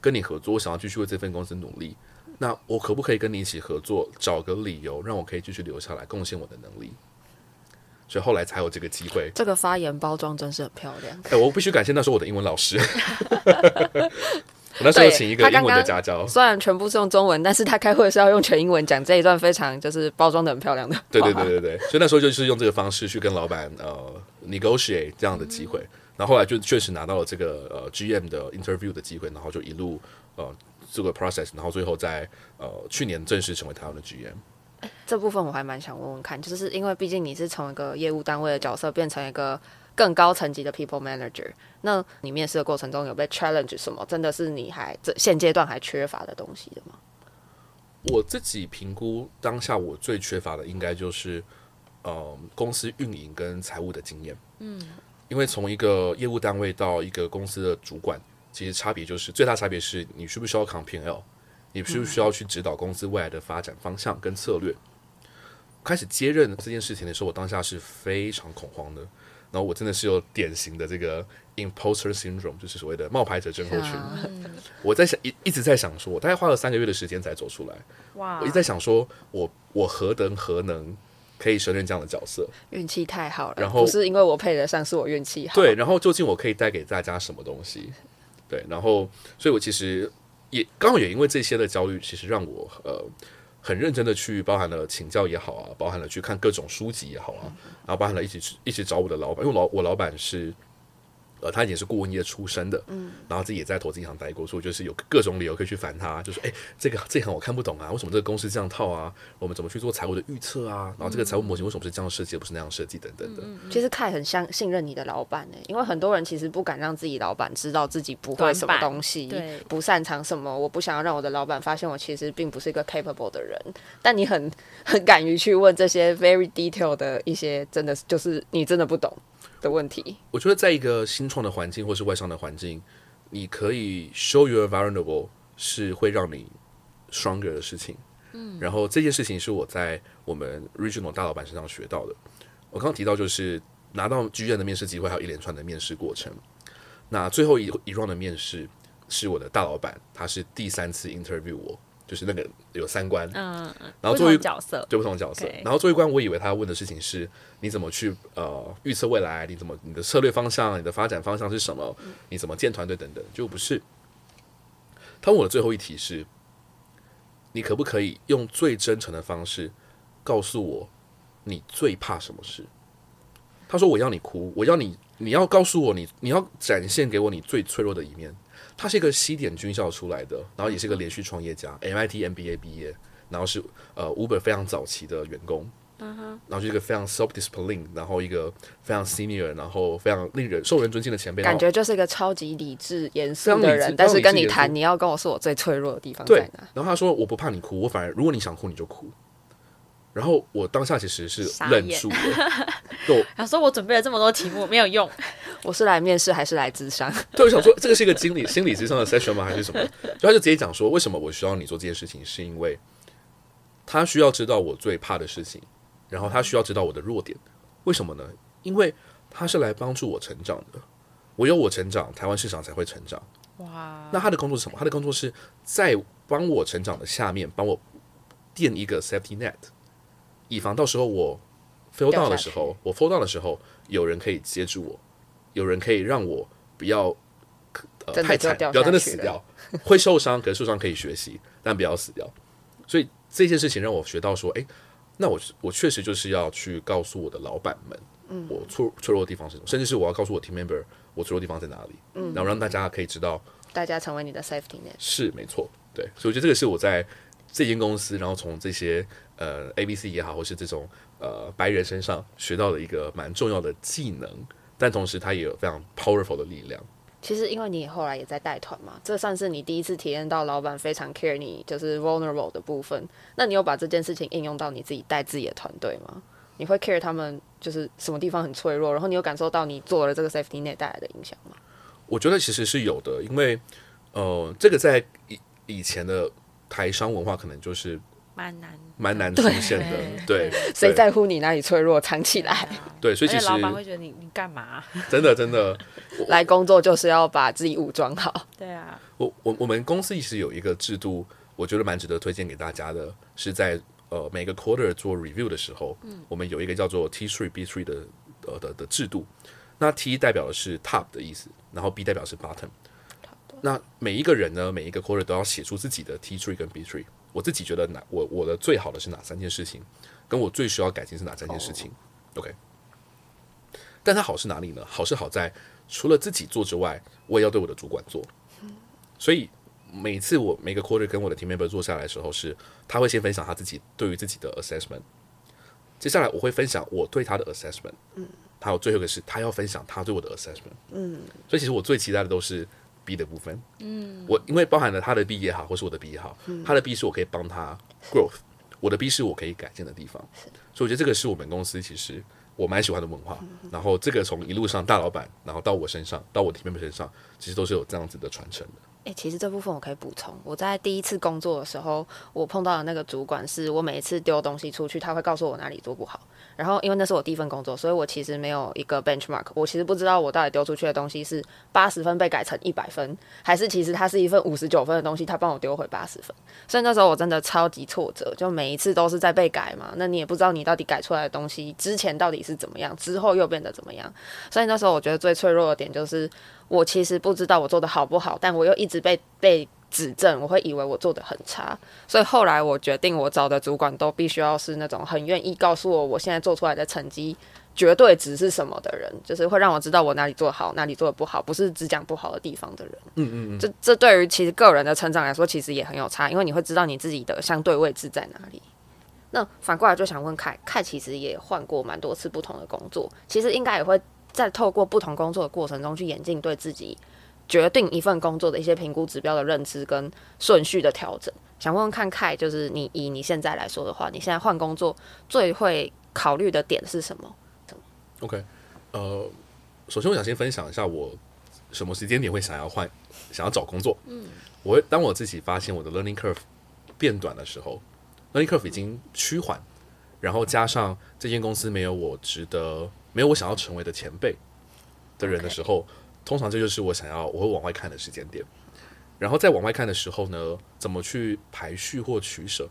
跟你合作，我想要继续为这份公司努力，那我可不可以跟你一起合作，找个理由让我可以继续留下来，贡献我的能力？所以后来才有这个机会。这个发言包装真是很漂亮。哎，我必须感谢那时候我的英文老师。我那时候请一个英文的家教，虽然全部是用中文，但是他开会是要用全英文讲这一段非常就是包装的很漂亮的。对对对对对，所以那时候就是用这个方式去跟老板呃 negotiate 这样的机会，嗯、然后后来就确实拿到了这个呃 GM 的 interview 的机会，然后就一路呃这个 process，然后最后在呃去年正式成为台湾的 GM。这部分我还蛮想问问看，就是因为毕竟你是从一个业务单位的角色变成一个。更高层级的 people manager，那你面试的过程中有被 challenge 什么？真的是你还这现阶段还缺乏的东西的吗？我自己评估当下我最缺乏的应该就是，呃，公司运营跟财务的经验。嗯，因为从一个业务单位到一个公司的主管，其实差别就是最大差别是你需不需要扛 P&L，你需不需要去指导公司未来的发展方向跟策略。开始接任这件事情的时候，我当下是非常恐慌的。然后我真的是有典型的这个 imposter syndrome，就是所谓的冒牌者症候群。我在想一一直在想说，我大概花了三个月的时间才走出来。哇！我一直在想说，我我何等何能可以胜任这样的角色？运气太好了，然后不是因为我配得上，是我运气好。对，然后究竟我可以带给大家什么东西？对，然后所以，我其实也刚好也因为这些的焦虑，其实让我呃。很认真的去包含了请教也好啊，包含了去看各种书籍也好啊，然后包含了一起一起找我的老板，因为老我老板是。呃，他以前是顾问业出身的，嗯，然后自己也在投资银行待过，所以就是有各种理由可以去烦他，就是哎，这个这行我看不懂啊，为什么这个公司这样套啊？我们怎么去做财务的预测啊？然后这个财务模型为什么是这样设计，不是那样设计等等的。其实凯很相信任你的老板呢，因为很多人其实不敢让自己老板知道自己不会什么东西，对，不擅长什么，我不想要让我的老板发现我其实并不是一个 capable 的人。但你很很敢于去问这些 very detail 的一些，真的就是你真的不懂。的问题，我觉得在一个新创的环境或是外商的环境，你可以 show your vulnerable 是会让你 stronger 的事情。嗯，然后这件事情是我在我们 regional 大老板身上学到的。我刚刚提到就是拿到剧院的面试机会，还有一连串的面试过程。那最后一一 round 的面试是我的大老板，他是第三次 interview 我。就是那个有三关，嗯，然后作为角色，对不同角色，然后作为一关，我以为他要问的事情是你怎么去呃预测未来，你怎么你的策略方向，你的发展方向是什么，你怎么建团队等等，就不是。他问我的最后一题是，你可不可以用最真诚的方式告诉我你最怕什么事？他说我要你哭，我要你你要告诉我你你要展现给我你最脆弱的一面。他是一个西点军校出来的，然后也是一个连续创业家，MIT MBA 毕业，然后是呃 Uber 非常早期的员工。嗯，然后就一个非常 self-discipline，然后一个非常 senior，然后非常令人受人尊敬的前辈，感觉就是一个超级理智严肃的人。但是跟你谈，你要跟我说我最脆弱的地方在哪？然后他说我不怕你哭，我反而如果你想哭你就哭。然后我当下其实是愣住他 说我准备了这么多题目没有用，我是来面试还是来咨商？对，我想说这个是一个经理心理咨商的 session 吗？还是什么？就他就直接讲说，为什么我需要你做这件事情，是因为他需要知道我最怕的事情。然后他需要知道我的弱点，为什么呢？因为他是来帮助我成长的，唯有我成长，台湾市场才会成长。哇！那他的工作是什么？他的工作是在帮我成长的下面，帮我垫一个 safety net，以防到时候我 fail down 的时候，我 fall down 的时候，有人可以接住我，有人可以让我不要呃太惨，不要真的死掉，会受伤，可是受伤可以学习，但不要死掉。所以这件事情让我学到说，哎。那我我确实就是要去告诉我的老板们，嗯，我脆脆弱的地方是什么，甚至是我要告诉我 team member 我脆弱的地方在哪里，嗯，然后让大家可以知道，大家成为你的 safety net，是没错，对，所以我觉得这个是我在这间公司，然后从这些呃 ABC 也好，或是这种呃白人身上学到的一个蛮重要的技能，但同时它也有非常 powerful 的力量。其实，因为你后来也在带团嘛，这算是你第一次体验到老板非常 care 你，就是 vulnerable 的部分。那你有把这件事情应用到你自己带自己的团队吗？你会 care 他们就是什么地方很脆弱，然后你有感受到你做了这个 safety net 带来的影响吗？我觉得其实是有的，因为呃，这个在以以前的台商文化可能就是。蛮难，蛮难出现的。对，谁在乎你哪里脆弱，藏起来。对，所以其实老板会觉得你你干嘛？真的真的，来工作就是要把自己武装好。对啊，我我我们公司其实有一个制度，我觉得蛮值得推荐给大家的，是在呃每个 quarter 做 review 的时候，嗯，我们有一个叫做 T three B three 的呃的的制度。那 T 代表的是 top 的意思，然后 B 代表是 bottom。那每一个人呢，每一个 quarter 都要写出自己的 T three 跟 B three。我自己觉得哪我我的最好的是哪三件事情，跟我最需要改进是哪三件事情？OK，但它好是哪里呢？好是好在除了自己做之外，我也要对我的主管做。所以每次我每个 quarter 跟我的 team member 坐下来的时候是，是他会先分享他自己对于自己的 assessment，接下来我会分享我对他的 assessment，嗯，还有最后一个是他要分享他对我的 assessment，嗯，所以其实我最期待的都是。B 的部分，嗯，我因为包含了他的 B 也好，或是我的 B 也好，嗯、他的 B 是我可以帮他 growth，我的 B 是我可以改进的地方，是。所以我觉得这个是我们公司其实我蛮喜欢的文化。嗯、然后这个从一路上大老板，然后到我身上，到我 team member 身上，其实都是有这样子的传承的。诶，其实这部分我可以补充。我在第一次工作的时候，我碰到的那个主管是我每一次丢东西出去，他会告诉我哪里做不好。然后因为那是我第一份工作，所以我其实没有一个 benchmark。我其实不知道我到底丢出去的东西是八十分被改成一百分，还是其实它是一份五十九分的东西，他帮我丢回八十分。所以那时候我真的超级挫折，就每一次都是在被改嘛。那你也不知道你到底改出来的东西之前到底是怎么样，之后又变得怎么样。所以那时候我觉得最脆弱的点就是。我其实不知道我做的好不好，但我又一直被被指正，我会以为我做的很差，所以后来我决定，我找的主管都必须要是那种很愿意告诉我我现在做出来的成绩绝对值是什么的人，就是会让我知道我哪里做好，哪里做的不好，不是只讲不好的地方的人。嗯嗯嗯，这这对于其实个人的成长来说，其实也很有差，因为你会知道你自己的相对位置在哪里。那反过来就想问凯，凯其实也换过蛮多次不同的工作，其实应该也会。在透过不同工作的过程中去演进对自己决定一份工作的一些评估指标的认知跟顺序的调整。想问问看凯，就是你以你现在来说的话，你现在换工作最会考虑的点是什么？OK，呃，首先我想先分享一下我什么时间点会想要换，想要找工作。嗯，我会当我自己发现我的 learning curve 变短的时候，learning curve 已经趋缓，然后加上这间公司没有我值得。没有我想要成为的前辈的人的时候.通常这就是我想要我会往外看的时间点。然后再往外看的时候呢，怎么去排序或取舍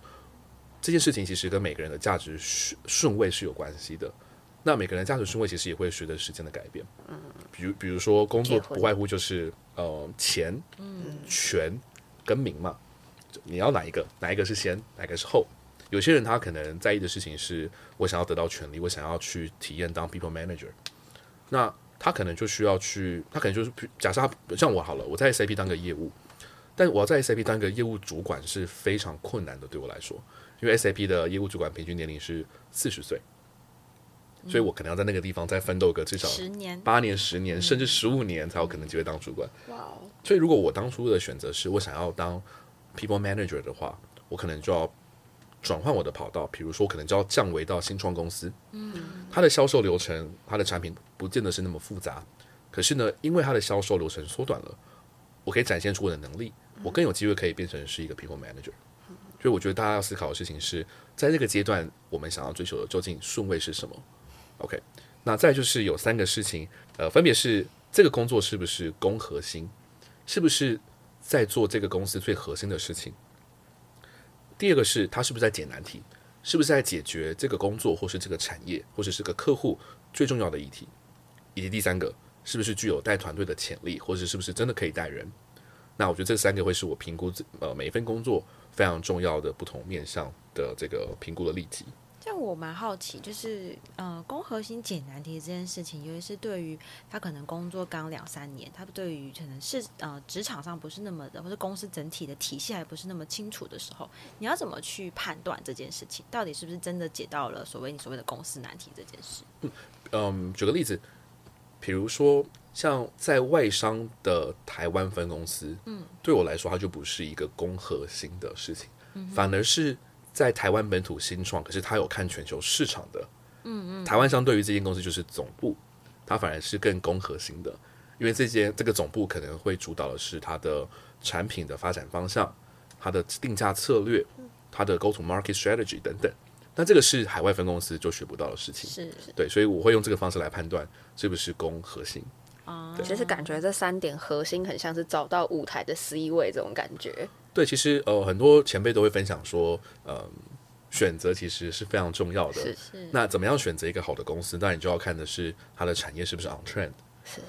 这件事情，其实跟每个人的价值顺顺位是有关系的。那每个人价值顺位其实也会随着时间的改变。嗯，比如比如说工作不外乎就是呃钱、权跟名嘛，你要哪一个？哪一个是先？哪一个是后？有些人他可能在意的事情是，我想要得到权利，我想要去体验当 people manager。那他可能就需要去，他可能就是假设他像我好了，我在 SAP 当个业务，但我要在 SAP 当个业务主管是非常困难的，对我来说，因为 SAP 的业务主管平均年龄是四十岁，所以我可能要在那个地方再奋斗个至少十年、八年、十年，甚至十五年才有可能机会当主管。哇！所以如果我当初的选择是我想要当 People Manager 的话，我可能就要。转换我的跑道，比如说我可能就要降维到新创公司，嗯，它的销售流程，它的产品不见得是那么复杂，可是呢，因为它的销售流程缩短了，我可以展现出我的能力，我更有机会可以变成是一个 people manager。所以我觉得大家要思考的事情是在这个阶段，我们想要追求的究竟顺位是什么？OK，那再就是有三个事情，呃，分别是这个工作是不是公核心，是不是在做这个公司最核心的事情。第二个是他是不是在解难题，是不是在解决这个工作或是这个产业或者是个客户最重要的议题，以及第三个是不是具有带团队的潜力，或者是不是真的可以带人？那我觉得这三个会是我评估呃每一份工作非常重要的不同面向的这个评估的利基。但我蛮好奇，就是呃，攻核心解难题这件事情，尤其是对于他可能工作刚两三年，他对于可能是呃职场上不是那么的，或者公司整体的体系还不是那么清楚的时候，你要怎么去判断这件事情到底是不是真的解到了所谓你所谓的公司难题这件事？嗯，嗯，举个例子，比如说像在外商的台湾分公司，嗯，对我来说，它就不是一个攻核心的事情，嗯，反而是。在台湾本土新创，可是他有看全球市场的，嗯嗯，台湾相对于这间公司就是总部，它反而是更攻核心的，因为这间这个总部可能会主导的是它的产品的发展方向，它的定价策略，它的 go to market strategy 等等，那这个是海外分公司就学不到的事情，是，对，所以我会用这个方式来判断是不是攻核心。啊，其实感觉这三点核心很像是找到舞台的 C 位这种感觉。对，其实呃，很多前辈都会分享说，呃，选择其实是非常重要的。是是。那怎么样选择一个好的公司？那你就要看的是它的产业是不是 on trend，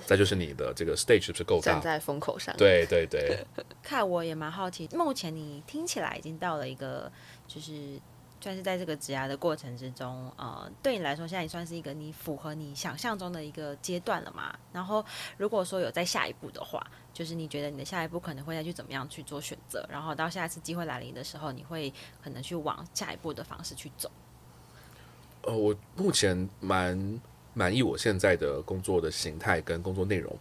再就是你的这个 stage 是不是够大，站在风口上。对对对。看我也蛮好奇，目前你听起来已经到了一个就是。算是在这个职涯的过程之中，呃，对你来说，现在也算是一个你符合你想象中的一个阶段了嘛？然后，如果说有在下一步的话，就是你觉得你的下一步可能会再去怎么样去做选择？然后到下一次机会来临的时候，你会可能去往下一步的方式去走？呃，我目前蛮满意我现在的工作的形态跟工作内容。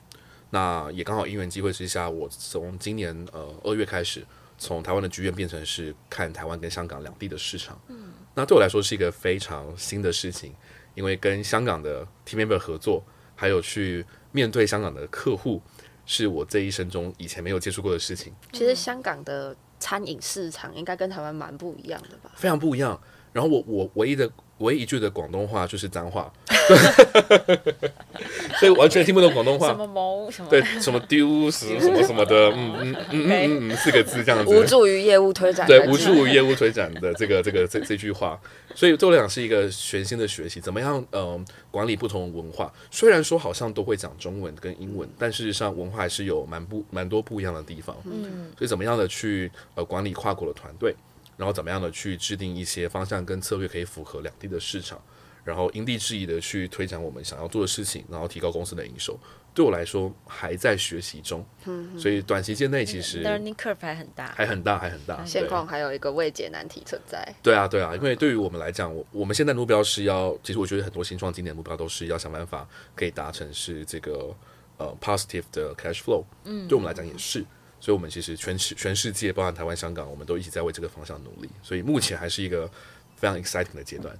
那也刚好因缘机会之下，我从今年呃二月开始。从台湾的剧院变成是看台湾跟香港两地的市场，嗯，那对我来说是一个非常新的事情，因为跟香港的 team member 合作，还有去面对香港的客户，是我这一生中以前没有接触过的事情。其实香港的餐饮市场应该跟台湾蛮不一样的吧？非常不一样。然后我我唯一的唯一一句的广东话就是脏话。所以完全听不懂广东话，什么毛什么？对，什么丢什 什么什么的，嗯嗯嗯嗯嗯，四个字这样子，无助于业务推展，对，无助于业务推展的这个这个这这句话，所以对我来讲是一个全新的学习，怎么样嗯、呃、管理不同文化？虽然说好像都会讲中文跟英文，但事实上文化还是有蛮不蛮多不一样的地方，嗯，所以怎么样的去呃管理跨国的团队，然后怎么样的去制定一些方向跟策略，可以符合两地的市场。然后因地制宜的去推展我们想要做的事情，然后提高公司的营收。对我来说还在学习中，嗯、所以短期间内其实 learning curve 还很大，还很大，还很大。现况还有一个未解难题存在。对啊，对啊，因为对于我们来讲，我我们现在目标是要，其实我觉得很多新创今年目标都是要想办法可以达成是这个呃 positive 的 cash flow。嗯，对我们来讲也是，所以我们其实全世全世界，包含台湾、香港，我们都一起在为这个方向努力。所以目前还是一个非常 exciting 的阶段。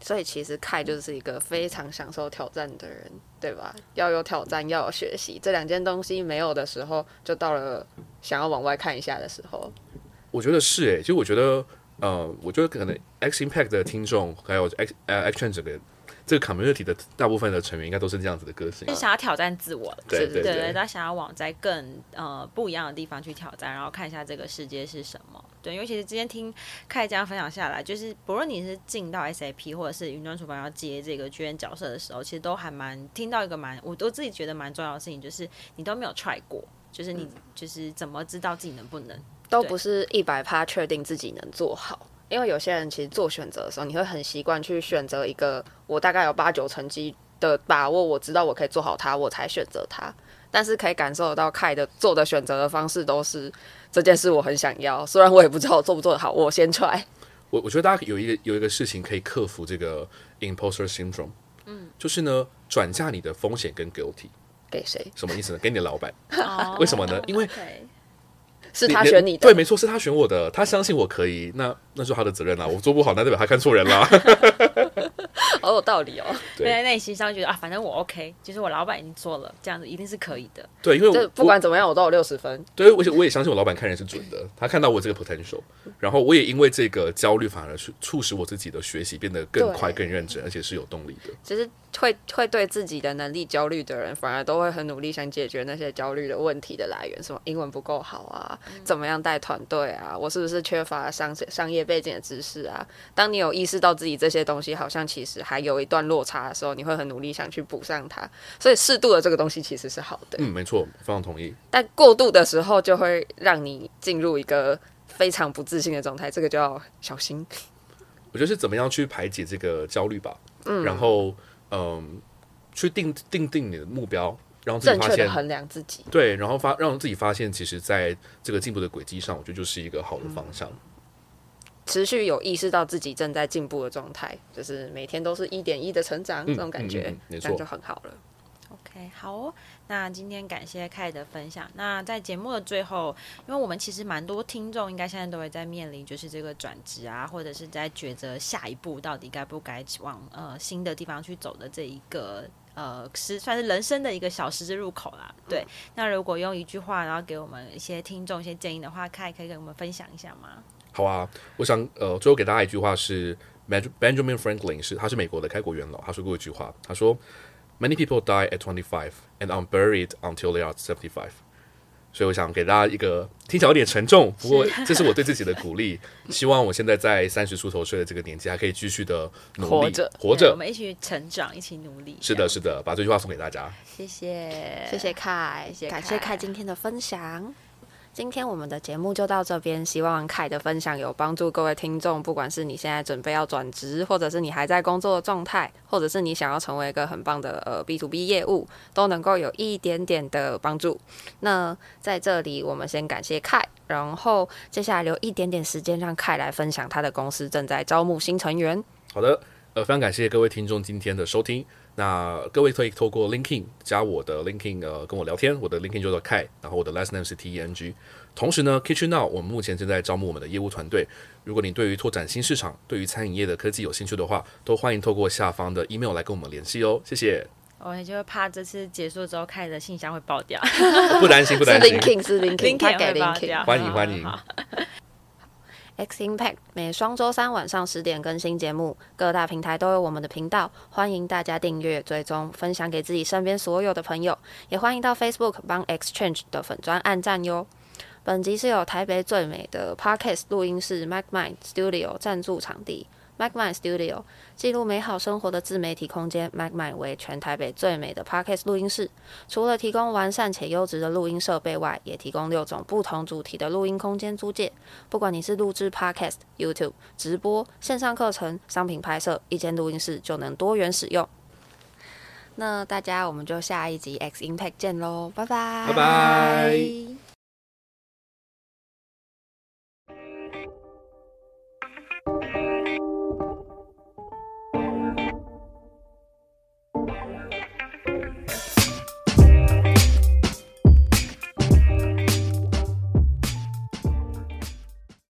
所以其实凯就是一个非常享受挑战的人，对吧？要有挑战，要有学习，这两件东西没有的时候，就到了想要往外看一下的时候。我觉得是诶、欸，其实我觉得，呃，我觉得可能 X Impact 的听众还有 X 呃 X Trend 这个。这个 community 的大部分的成员应该都是这样子的个性，是想要挑战自我，对对对，他想要往在更呃不一样的地方去挑战，然后看一下这个世界是什么。对，尤其是今天听凯这样分享下来，就是不论你是进到 SAP 或者是云端厨房要接这个 GM 角色的时候，其实都还蛮听到一个蛮，我都自己觉得蛮重要的事情，就是你都没有 try 过，就是你就是怎么知道自己能不能，都不是一百趴确定自己能做好。因为有些人其实做选择的时候，你会很习惯去选择一个我大概有八九成机的把握，我知道我可以做好它，我才选择它。但是可以感受得到，Kai 的做的选择的方式都是这件事我很想要，虽然我也不知道我做不做得好，我先 try。我我觉得大家有一个有一个事情可以克服这个 imposter syndrome，嗯，就是呢转嫁你的风险跟 guilty 给谁？什么意思呢？给你的老板。为什么呢？因为是他选你的，对，没错，是他选我的，他相信我可以，那那是他的责任啦。我做不好，那代表他看错人啦。好有道理哦。对，在内心上觉得啊，反正我 OK，其实我老板已经做了，这样子一定是可以的。对，因为我不管怎么样，我都有六十分。对，我我也相信我老板看人是准的，他看到我这个 potential，然后我也因为这个焦虑，反而是促使我自己的学习变得更快、更认真，而且是有动力的。其实会会对自己的能力焦虑的人，反而都会很努力想解决那些焦虑的问题的来源，什么英文不够好啊，怎么样带团队啊，我是不是缺乏商商业背景的知识啊？当你有意识到自己这些东西好像其实还有一段落差的时候，你会很努力想去补上它。所以适度的这个东西其实是好的。嗯，没错，非常同意。但过度的时候就会让你进入一个非常不自信的状态，这个就要小心。我觉得是怎么样去排解这个焦虑吧。嗯，然后嗯，去定定定你的目标，让自己发现衡量自己。对，然后发让自己发现，其实在这个进步的轨迹上，我觉得就是一个好的方向。嗯持续有意识到自己正在进步的状态，就是每天都是一点一的成长，嗯、这种感觉，这、嗯、样、嗯、就很好了。OK，好哦。那今天感谢 Kai 的分享。那在节目的最后，因为我们其实蛮多听众，应该现在都会在面临就是这个转职啊，或者是在抉择下一步到底该不该往呃新的地方去走的这一个呃是算是人生的一个小十字路口啦。对。嗯、那如果用一句话，然后给我们一些听众一些建议的话，Kai 可以跟我们分享一下吗？好啊，我想呃，最后给大家一句话是，Benjamin Franklin 是他是美国的开国元老，他说过一句话，他说，Many people die at twenty five and are buried until they are seventy five。所以我想给大家一个听起来有点沉重，不过这是我对自己的鼓励，希望我现在在三十出头岁的这个年纪还可以继续的努力活着，活着，我们一起成长，一起努力。是的，是的，把这句话送给大家。谢谢，谢谢谢感谢 Kai 今天的分享。今天我们的节目就到这边，希望凯的分享有帮助各位听众。不管是你现在准备要转职，或者是你还在工作的状态，或者是你想要成为一个很棒的呃 B to B 业务，都能够有一点点的帮助。那在这里，我们先感谢凯，然后接下来留一点点时间让凯来分享他的公司正在招募新成员。好的，呃，非常感谢各位听众今天的收听。那各位可以透过 LinkedIn 加我的 LinkedIn 呃跟我聊天，我的 LinkedIn 叫做 Kai，然后我的 last name 是 T E N G。同时呢，Kitchen Now 我们目前正在招募我们的业务团队。如果你对于拓展新市场、对于餐饮业的科技有兴趣的话，都欢迎透过下方的 email 来跟我们联系哦。谢谢。我也就怕这次结束之后，Kai 的信箱会爆掉。不担心，不担心。是 LinkedIn，是 LinkedIn，他给 LinkedIn。欢迎，欢迎。X Impact 每双周三晚上十点更新节目，各大平台都有我们的频道，欢迎大家订阅、追踪、分享给自己身边所有的朋友，也欢迎到 Facebook 帮 Exchange 的粉砖按赞哟。本集是由台北最美的 Podcast 录音室 MacMind Studio 赞助场地。MacMind Studio 记录美好生活的自媒体空间。MacMind 为全台北最美的 Podcast 录音室，除了提供完善且优质的录音设备外，也提供六种不同主题的录音空间租借。不管你是录制 Podcast、YouTube 直播、线上课程、商品拍摄，一间录音室就能多元使用。那大家，我们就下一集 X Impact 见喽，拜拜，拜拜。